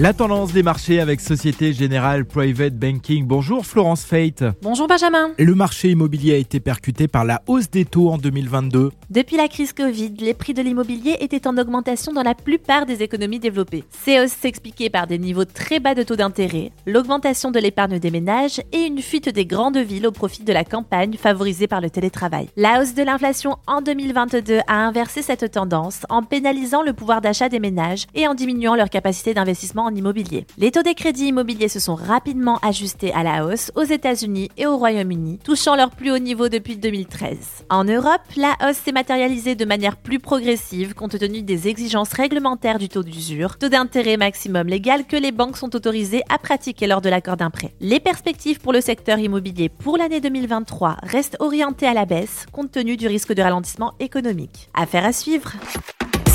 La tendance des marchés avec Société Générale Private Banking. Bonjour Florence Fate. Bonjour Benjamin. Le marché immobilier a été percuté par la hausse des taux en 2022. Depuis la crise Covid, les prix de l'immobilier étaient en augmentation dans la plupart des économies développées. Ces hausses s'expliquaient par des niveaux très bas de taux d'intérêt, l'augmentation de l'épargne des ménages et une fuite des grandes villes au profit de la campagne favorisée par le télétravail. La hausse de l'inflation en 2022 a inversé cette tendance en pénalisant le pouvoir d'achat des ménages et en diminuant leur capacité d'investissement Les taux des crédits immobiliers se sont rapidement ajustés à la hausse aux États-Unis et au Royaume-Uni, touchant leur plus haut niveau depuis 2013. En Europe, la hausse s'est matérialisée de manière plus progressive compte tenu des exigences réglementaires du taux d'usure, taux d'intérêt maximum légal que les banques sont autorisées à pratiquer lors de l'accord d'un prêt. Les perspectives pour le secteur immobilier pour l'année 2023 restent orientées à la baisse compte tenu du risque de ralentissement économique. Affaire à suivre.